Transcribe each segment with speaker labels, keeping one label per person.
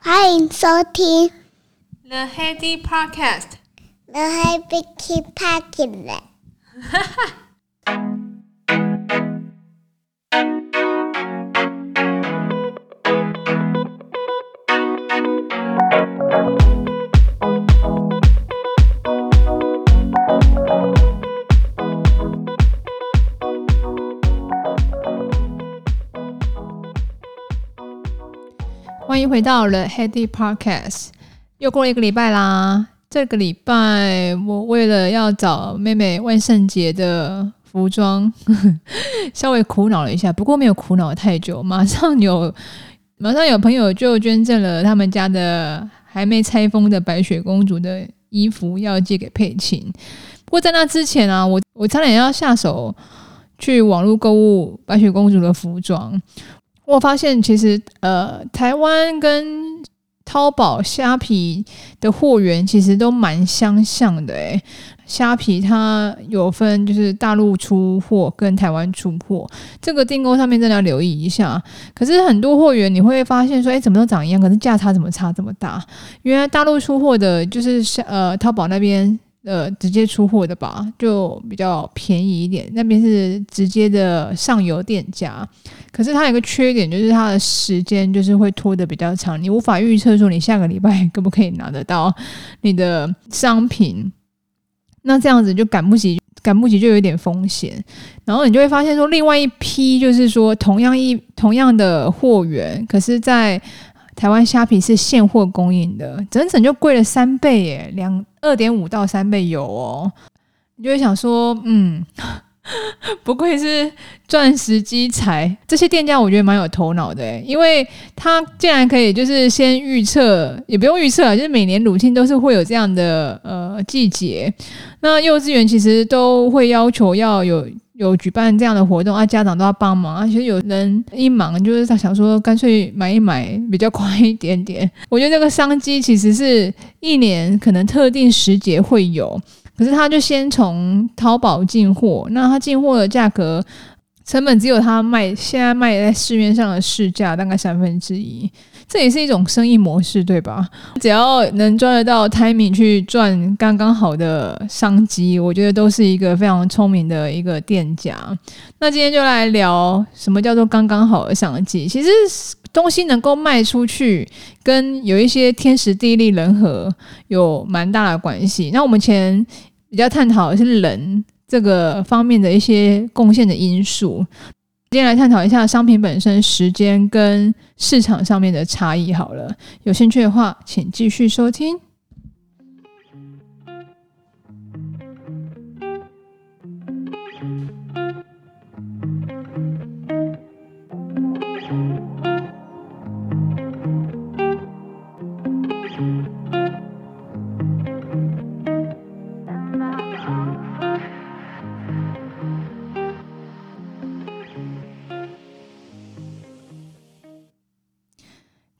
Speaker 1: 欢迎收听
Speaker 2: The Heady
Speaker 1: Podcast。The Heady Podcast。哈哈。
Speaker 2: 回到了 Heady Podcast，又过了一个礼拜啦。这个礼拜我为了要找妹妹万圣节的服装，稍微苦恼了一下。不过没有苦恼太久，马上有马上有朋友就捐赠了他们家的还没拆封的白雪公主的衣服，要寄给佩琴。不过在那之前啊，我我差点要下手去网络购物白雪公主的服装。我发现其实呃，台湾跟淘宝、虾皮的货源其实都蛮相像的诶。虾皮它有分就是大陆出货跟台湾出货，这个订购上面真的要留意一下。可是很多货源你会发现说，诶，怎么都长一样，可是价差怎么差这么大？原来大陆出货的就是呃，淘宝那边。呃，直接出货的吧，就比较便宜一点。那边是直接的上游店家，可是它有一个缺点，就是它的时间就是会拖得比较长，你无法预测说你下个礼拜可不可以拿得到你的商品。那这样子就赶不及，赶不及就有点风险。然后你就会发现说，另外一批就是说同样一同样的货源，可是在台湾虾皮是现货供应的，整整就贵了三倍耶，两二点五到三倍有哦。你就会想说，嗯，不愧是钻石机财，这些店家我觉得蛮有头脑的，因为他竟然可以就是先预测，也不用预测，就是每年乳清都是会有这样的呃季节，那幼稚园其实都会要求要有。有举办这样的活动啊，家长都要帮忙，啊，其实有人一忙，就是他想说干脆买一买比较快一点点。我觉得这个商机其实是一年可能特定时节会有，可是他就先从淘宝进货，那他进货的价格成本只有他卖现在卖在市面上的市价大概三分之一。这也是一种生意模式，对吧？只要能赚得到 timing 去赚刚刚好的商机，我觉得都是一个非常聪明的一个店家。那今天就来聊什么叫做刚刚好的商机。其实东西能够卖出去，跟有一些天时地利人和有蛮大的关系。那我们前比较探讨的是人这个方面的一些贡献的因素。今天来探讨一下商品本身时间跟市场上面的差异。好了，有兴趣的话，请继续收听。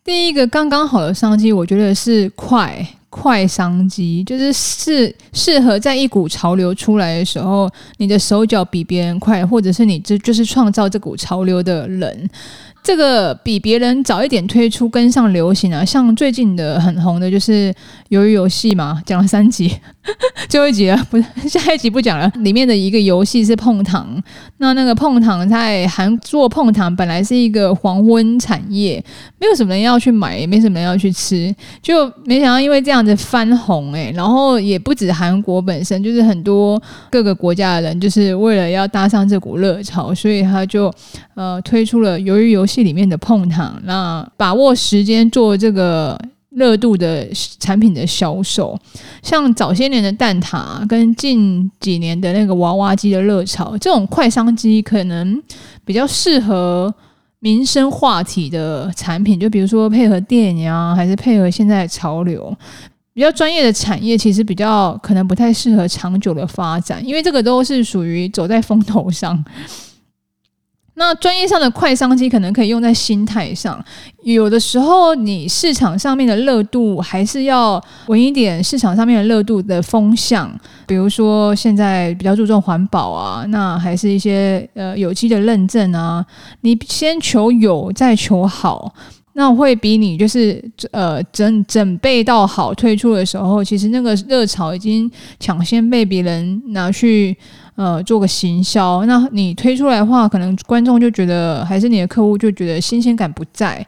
Speaker 2: 第一个刚刚好的商机，我觉得是快快商机，就是适适合在一股潮流出来的时候，你的手脚比别人快，或者是你这就是创造这股潮流的人。这个比别人早一点推出，跟上流行啊，像最近的很红的就是鱿鱼游戏嘛，讲了三集，最后一集了，不是下一集不讲了。里面的一个游戏是碰糖，那那个碰糖在韩做碰糖本来是一个黄昏产业，没有什么人要去买，也没什么人要去吃，就没想到因为这样子翻红哎，然后也不止韩国本身，就是很多各个国家的人，就是为了要搭上这股热潮，所以他就呃推出了鱿鱼游戏。戏里面的碰糖，那把握时间做这个热度的产品的销售，像早些年的蛋挞跟近几年的那个娃娃机的热潮，这种快商机可能比较适合民生话题的产品，就比如说配合电影啊，还是配合现在的潮流，比较专业的产业，其实比较可能不太适合长久的发展，因为这个都是属于走在风头上。那专业上的快商机可能可以用在心态上，有的时候你市场上面的热度还是要稳一点，市场上面的热度的风向，比如说现在比较注重环保啊，那还是一些呃有机的认证啊，你先求有再求好。那会比你就是呃整整备到好推出的时候，其实那个热潮已经抢先被别人拿去呃做个行销。那你推出来的话，可能观众就觉得还是你的客户就觉得新鲜感不在，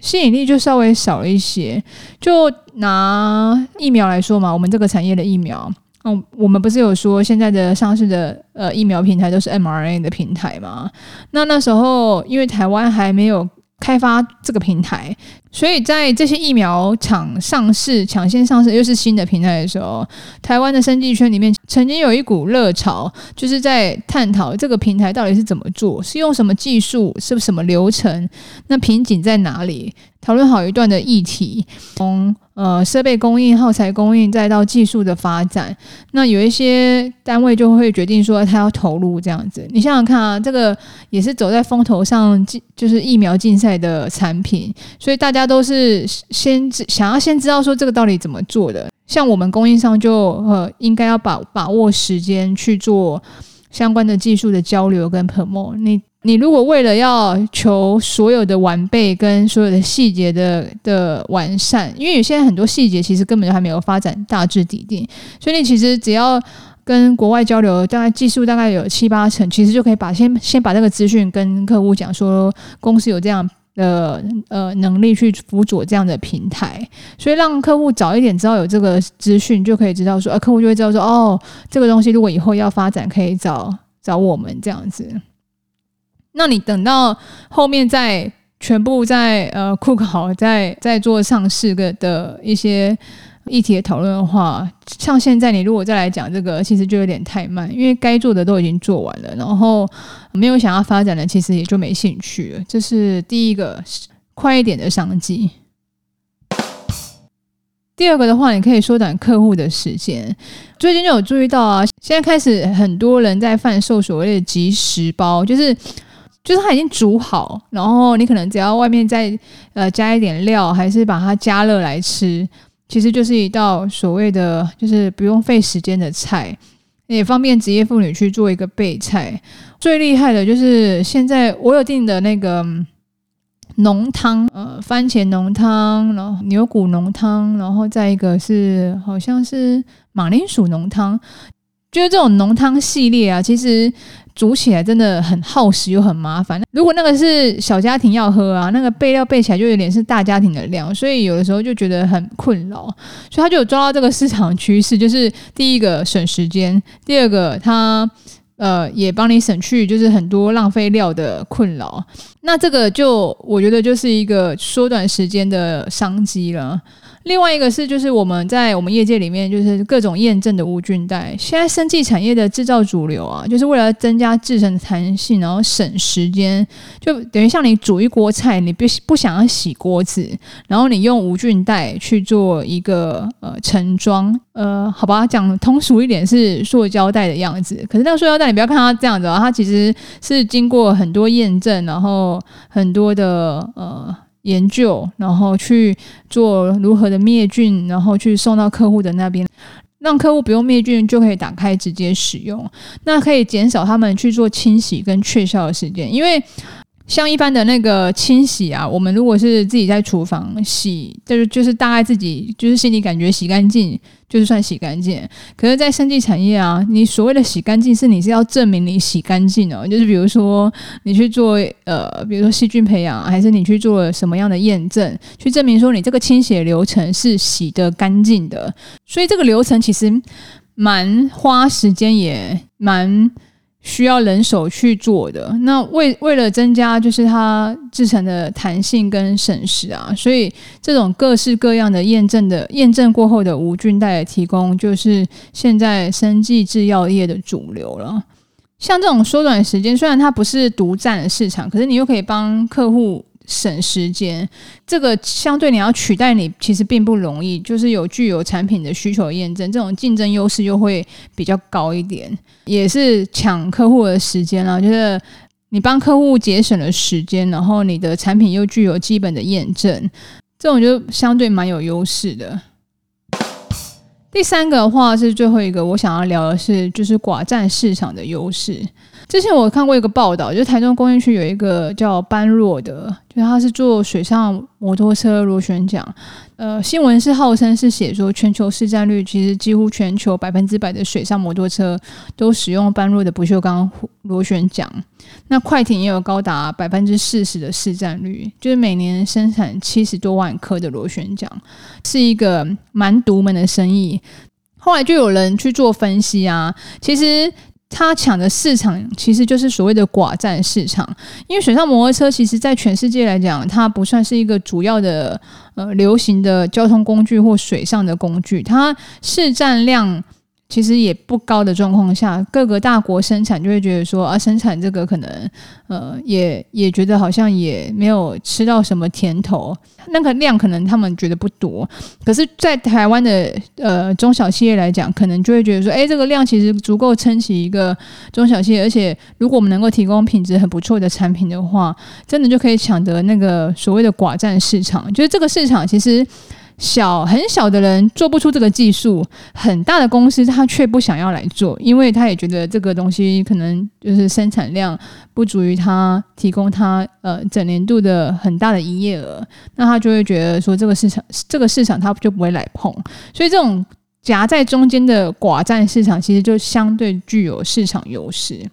Speaker 2: 吸引力就稍微少了一些。就拿疫苗来说嘛，我们这个产业的疫苗，嗯，我们不是有说现在的上市的呃疫苗平台都是 mRNA 的平台吗？那那时候因为台湾还没有。开发这个平台，所以在这些疫苗厂上市、抢先上市又是新的平台的时候，台湾的生技圈里面曾经有一股热潮，就是在探讨这个平台到底是怎么做，是用什么技术，是什么流程，那瓶颈在哪里？讨论好一段的议题，从呃设备供应、耗材供应，再到技术的发展，那有一些单位就会决定说他要投入这样子。你想想看啊，这个也是走在风头上，就是疫苗竞赛的产品，所以大家都是先想要先知道说这个到底怎么做的。像我们供应商就呃应该要把把握时间去做相关的技术的交流跟 promo。你。你如果为了要求所有的完备跟所有的细节的的完善，因为有些很多细节其实根本就还没有发展大致底定，所以你其实只要跟国外交流，大概技术大概有七八成，其实就可以把先先把这个资讯跟客户讲说，公司有这样的呃能力去辅佐这样的平台，所以让客户早一点知道有这个资讯，就可以知道说，呃，客户就会知道说，哦，这个东西如果以后要发展，可以找找我们这样子。那你等到后面再全部在呃库考，再再做上市个的一些议题的讨论的话，像现在你如果再来讲这个，其实就有点太慢，因为该做的都已经做完了，然后没有想要发展的，其实也就没兴趣了。这是第一个快一点的商机。第二个的话，你可以缩短客户的时间。最近就有注意到啊，现在开始很多人在贩售所谓的即食包，就是。就是它已经煮好，然后你可能只要外面再呃加一点料，还是把它加热来吃，其实就是一道所谓的就是不用费时间的菜，也方便职业妇女去做一个备菜。最厉害的就是现在我有订的那个浓汤，呃，番茄浓汤，然后牛骨浓汤，然后再一个是好像是马铃薯浓汤，就是这种浓汤系列啊，其实。煮起来真的很耗时又很麻烦。如果那个是小家庭要喝啊，那个备料备起来就有点是大家庭的量，所以有的时候就觉得很困扰。所以他就有抓到这个市场趋势，就是第一个省时间，第二个他呃也帮你省去就是很多浪费料的困扰。那这个就我觉得就是一个缩短时间的商机了。另外一个是，就是我们在我们业界里面，就是各种验证的无菌袋。现在生技产业的制造主流啊，就是为了增加制程的弹性，然后省时间，就等于像你煮一锅菜，你不不想要洗锅子，然后你用无菌袋去做一个呃盛装，呃，好吧，讲通俗一点是塑胶袋的样子。可是那个塑胶袋，你不要看它这样子啊，它其实是经过很多验证，然后很多的呃。研究，然后去做如何的灭菌，然后去送到客户的那边，让客户不用灭菌就可以打开直接使用，那可以减少他们去做清洗跟确效的时间，因为。像一般的那个清洗啊，我们如果是自己在厨房洗，就是就是大概自己就是心里感觉洗干净，就是算洗干净。可是，在生技产业啊，你所谓的洗干净，是你是要证明你洗干净哦。就是比如说你去做呃，比如说细菌培养，还是你去做什么样的验证，去证明说你这个清洗流程是洗得干净的。所以这个流程其实蛮花时间，也蛮。需要人手去做的，那为为了增加就是它制成的弹性跟省时啊，所以这种各式各样的验证的验证过后的无菌袋的提供，就是现在生技制药业的主流了。像这种缩短时间，虽然它不是独占的市场，可是你又可以帮客户。省时间，这个相对你要取代你，其实并不容易。就是有具有产品的需求验证，这种竞争优势又会比较高一点，也是抢客户的时间啦。就是你帮客户节省了时间，然后你的产品又具有基本的验证，这种就相对蛮有优势的。第三个的话是最后一个，我想要聊的是，就是寡占市场的优势。之前我看过一个报道，就是台中工业区有一个叫般若的。所以他是做水上摩托车螺旋桨。呃，新闻是号称是写说全球市占率，其实几乎全球百分之百的水上摩托车都使用般若的不锈钢螺旋桨。那快艇也有高达百分之四十的市占率，就是每年生产七十多万颗的螺旋桨，是一个蛮独门的生意。后来就有人去做分析啊，其实。他抢的市场其实就是所谓的寡占市场，因为水上摩托车其实在全世界来讲，它不算是一个主要的呃流行的交通工具或水上的工具，它市占量。其实也不高的状况下，各个大国生产就会觉得说啊，生产这个可能呃，也也觉得好像也没有吃到什么甜头，那个量可能他们觉得不多。可是，在台湾的呃中小企业来讲，可能就会觉得说，哎，这个量其实足够撑起一个中小企业，而且如果我们能够提供品质很不错的产品的话，真的就可以抢得那个所谓的寡占市场。就是这个市场其实。小很小的人做不出这个技术，很大的公司他却不想要来做，因为他也觉得这个东西可能就是生产量不足以他提供他呃整年度的很大的营业额，那他就会觉得说这个市场这个市场他就不会来碰，所以这种夹在中间的寡占市场其实就相对具有市场优势。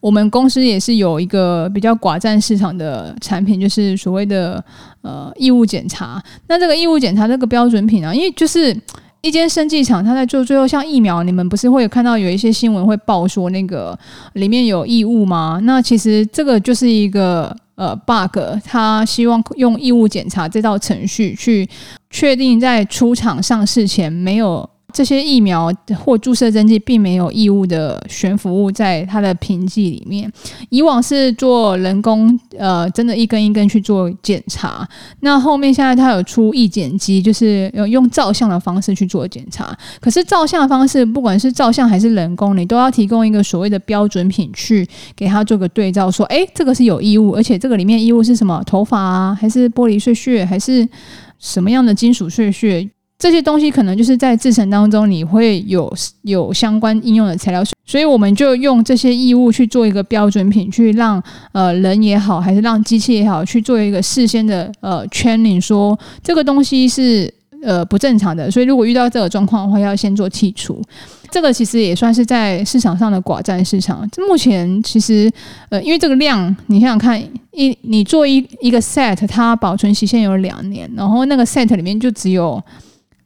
Speaker 2: 我们公司也是有一个比较寡占市场的产品，就是所谓的呃义务检查。那这个义务检查这个标准品啊，因为就是一间生技厂，它在做最后像疫苗，你们不是会有看到有一些新闻会报说那个里面有异物吗？那其实这个就是一个呃 bug，他希望用义务检查这道程序去确定在出厂上市前没有。这些疫苗或注射针剂并没有异物的悬浮物在它的瓶剂里面。以往是做人工，呃，真的一根一根去做检查。那后面现在它有出意检机，就是用照相的方式去做检查。可是照相的方式，不管是照相还是人工，你都要提供一个所谓的标准品去给它做个对照，说，哎，这个是有异物，而且这个里面异物是什么？头发啊，还是玻璃碎屑，还是什么样的金属碎屑？这些东西可能就是在制程当中你会有有相关应用的材料，所以我们就用这些异物去做一个标准品，去让呃人也好，还是让机器也好，去做一个事先的呃 training，说这个东西是呃不正常的，所以如果遇到这个状况的话，要先做剔除。这个其实也算是在市场上的寡占市场。目前其实呃，因为这个量，你想想看，一你做一一个 set，它保存期限有两年，然后那个 set 里面就只有。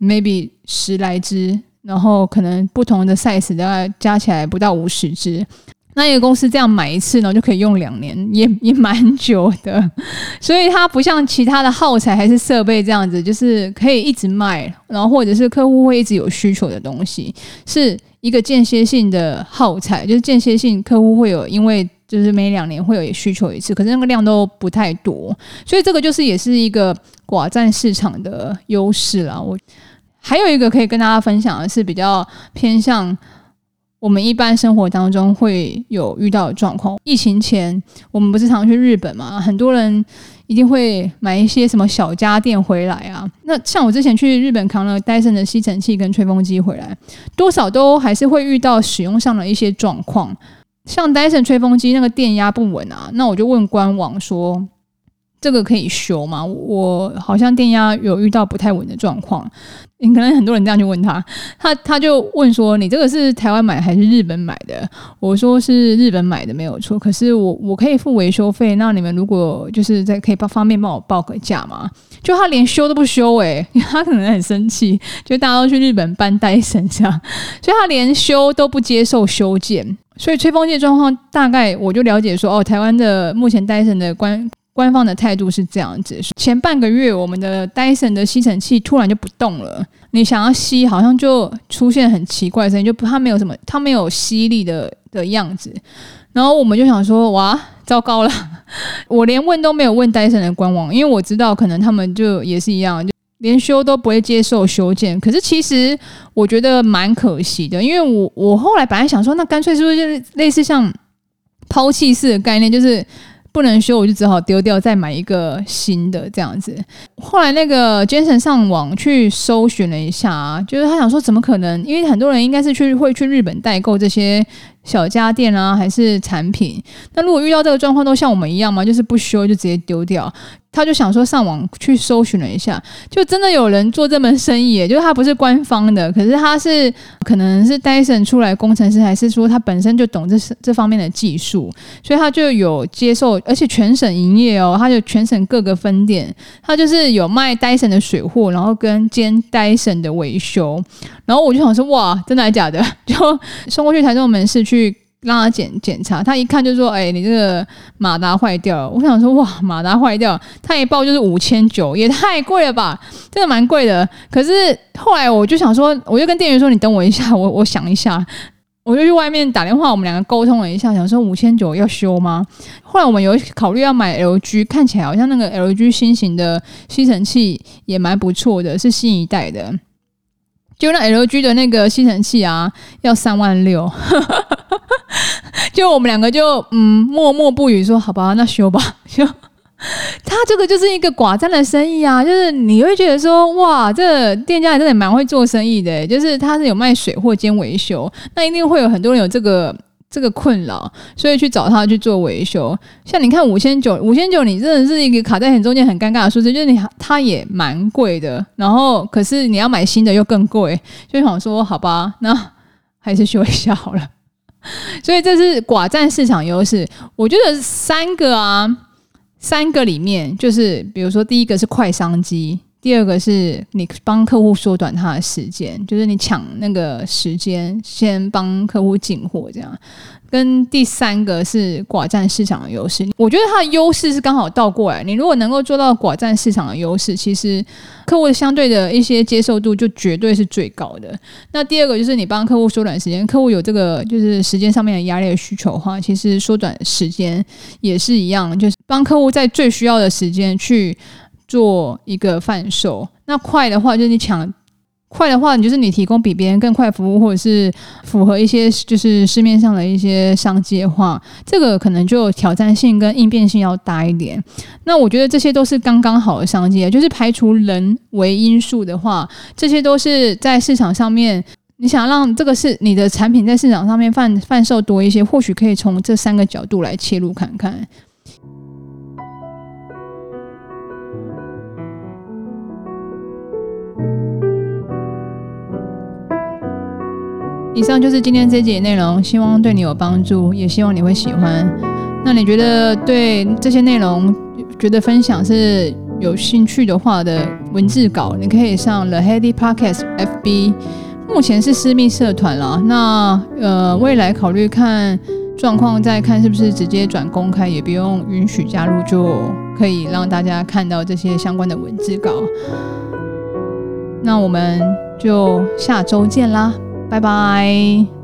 Speaker 2: Maybe 十来只，然后可能不同的 size 大概加起来不到五十只。那一个公司这样买一次呢，就可以用两年，也也蛮久的。所以它不像其他的耗材还是设备这样子，就是可以一直卖，然后或者是客户会一直有需求的东西，是一个间歇性的耗材，就是间歇性客户会有，因为就是每两年会有需求一次，可是那个量都不太多，所以这个就是也是一个寡占市场的优势啦。我。还有一个可以跟大家分享的是，比较偏向我们一般生活当中会有遇到的状况。疫情前，我们不是常去日本嘛？很多人一定会买一些什么小家电回来啊。那像我之前去日本扛了戴森的吸尘器跟吹风机回来，多少都还是会遇到使用上的一些状况。像戴森吹风机那个电压不稳啊，那我就问官网说。这个可以修吗？我好像电压有遇到不太稳的状况，你可能很多人这样去问他，他他就问说：“你这个是台湾买还是日本买的？”我说是日本买的，没有错。可是我我可以付维修费，那你们如果就是在可以帮方便帮我报个价吗？就他连修都不修诶，他可能很生气，就大家都去日本搬戴森这样，所以他连修都不接受修建。所以吹风机的状况大概我就了解说，哦，台湾的目前戴森的关。官方的态度是这样子：前半个月，我们的戴森的吸尘器突然就不动了，你想要吸，好像就出现很奇怪的声音，就它没有什么，它没有吸力的的样子。然后我们就想说：哇，糟糕了！我连问都没有问戴森的官网，因为我知道可能他们就也是一样，就连修都不会接受修件。可是其实我觉得蛮可惜的，因为我我后来本来想说，那干脆是不是就是类似像抛弃式的概念，就是。不能修，我就只好丢掉，再买一个新的这样子。后来那个 Jason 上网去搜寻了一下啊，就是他想说怎么可能？因为很多人应该是去会去日本代购这些小家电啊，还是产品。那如果遇到这个状况，都像我们一样吗？就是不修就直接丢掉。他就想说上网去搜寻了一下，就真的有人做这门生意，就是他不是官方的，可是他是可能是 Dyson 出来工程师，还是说他本身就懂这这方面的技术，所以他就有接受，而且全省营业哦，他就全省各个分店，他就是有卖 Dyson 的水货，然后跟兼 Dyson 的维修，然后我就想说哇，真的还假的？就送过去台中门市去。让他检检查，他一看就说：“哎、你这个马达坏掉了。”我想说：“哇，马达坏掉，他一报就是五千九，也太贵了吧？真的蛮贵的。”可是后来我就想说，我就跟店员说：“你等我一下，我我想一下。”我就去外面打电话，我们两个沟通了一下，想说五千九要修吗？后来我们有考虑要买 LG，看起来好像那个 LG 新型的吸尘器也蛮不错的，是新一代的。就那 LG 的那个吸尘器啊，要三万六。就我们两个就嗯默默不语说好吧，那修吧。修他这个就是一个寡占的生意啊，就是你会觉得说哇，这店家也真的蛮会做生意的，就是他是有卖水货兼维修，那一定会有很多人有这个这个困扰，所以去找他去做维修。像你看五千九，五千九，你真的是一个卡在很中间很尴尬的数字，就是你他也蛮贵的，然后可是你要买新的又更贵，就想说好吧，那还是修一下好了。所以这是寡占市场优势。我觉得三个啊，三个里面就是，比如说第一个是快商机，第二个是你帮客户缩短他的时间，就是你抢那个时间，先帮客户进货这样。跟第三个是寡占市场的优势，我觉得它的优势是刚好倒过来。你如果能够做到寡占市场的优势，其实客户相对的一些接受度就绝对是最高的。那第二个就是你帮客户缩短时间，客户有这个就是时间上面的压力的需求的话，其实缩短时间也是一样，就是帮客户在最需要的时间去做一个贩售。那快的话就是你抢。快的话，你就是你提供比别人更快服务，或者是符合一些就是市面上的一些商机的话，这个可能就挑战性跟应变性要大一点。那我觉得这些都是刚刚好的商机，就是排除人为因素的话，这些都是在市场上面，你想让这个是你的产品在市场上面贩贩售多一些，或许可以从这三个角度来切入看看。以上就是今天这集内容，希望对你有帮助，也希望你会喜欢。那你觉得对这些内容觉得分享是有兴趣的话的文字稿，你可以上 The Heady Podcast FB，目前是私密社团啦。那呃，未来考虑看状况再看是不是直接转公开，也不用允许加入，就可以让大家看到这些相关的文字稿。那我们就下周见啦。拜拜。